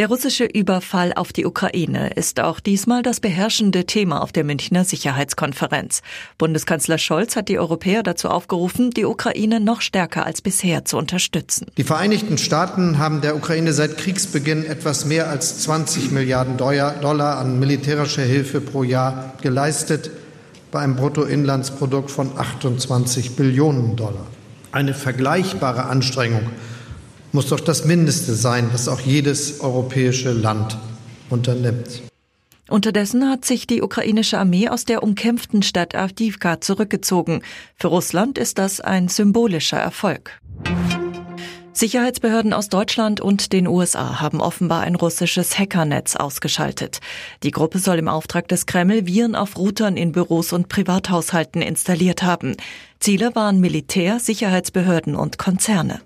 Der russische Überfall auf die Ukraine ist auch diesmal das beherrschende Thema auf der Münchner Sicherheitskonferenz. Bundeskanzler Scholz hat die Europäer dazu aufgerufen, die Ukraine noch stärker als bisher zu unterstützen. Die Vereinigten Staaten haben der Ukraine seit Kriegsbeginn etwas mehr als 20 Milliarden Dollar an militärischer Hilfe pro Jahr geleistet, bei einem Bruttoinlandsprodukt von 28 Billionen Dollar. Eine vergleichbare Anstrengung muss doch das Mindeste sein, was auch jedes europäische Land unternimmt. Unterdessen hat sich die ukrainische Armee aus der umkämpften Stadt Avdivka zurückgezogen. Für Russland ist das ein symbolischer Erfolg. Sicherheitsbehörden aus Deutschland und den USA haben offenbar ein russisches Hackernetz ausgeschaltet. Die Gruppe soll im Auftrag des Kreml Viren auf Routern in Büros und Privathaushalten installiert haben. Ziele waren Militär, Sicherheitsbehörden und Konzerne.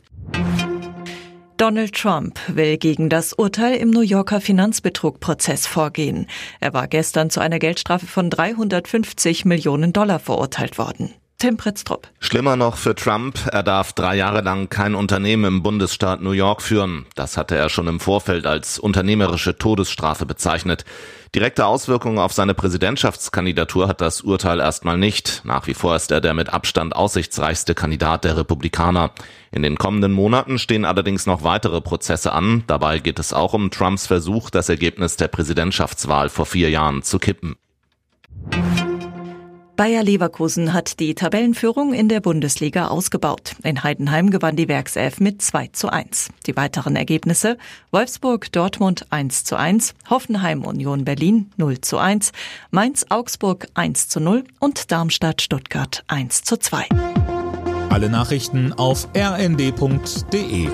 Donald Trump will gegen das Urteil im New Yorker Finanzbetrugprozess vorgehen. Er war gestern zu einer Geldstrafe von 350 Millionen Dollar verurteilt worden. Tim Pritztrup. Schlimmer noch für Trump, er darf drei Jahre lang kein Unternehmen im Bundesstaat New York führen. Das hatte er schon im Vorfeld als unternehmerische Todesstrafe bezeichnet. Direkte Auswirkungen auf seine Präsidentschaftskandidatur hat das Urteil erstmal nicht. Nach wie vor ist er der mit Abstand aussichtsreichste Kandidat der Republikaner. In den kommenden Monaten stehen allerdings noch weitere Prozesse an. Dabei geht es auch um Trumps Versuch, das Ergebnis der Präsidentschaftswahl vor vier Jahren zu kippen. Bayer Leverkusen hat die Tabellenführung in der Bundesliga ausgebaut. In Heidenheim gewann die Werkself mit 2 zu 1. Die weiteren Ergebnisse Wolfsburg Dortmund 1 zu 1, Hoffenheim Union Berlin 0 zu 1, Mainz Augsburg 1 zu 0 und Darmstadt Stuttgart 1 zu 2. Alle Nachrichten auf rnd.de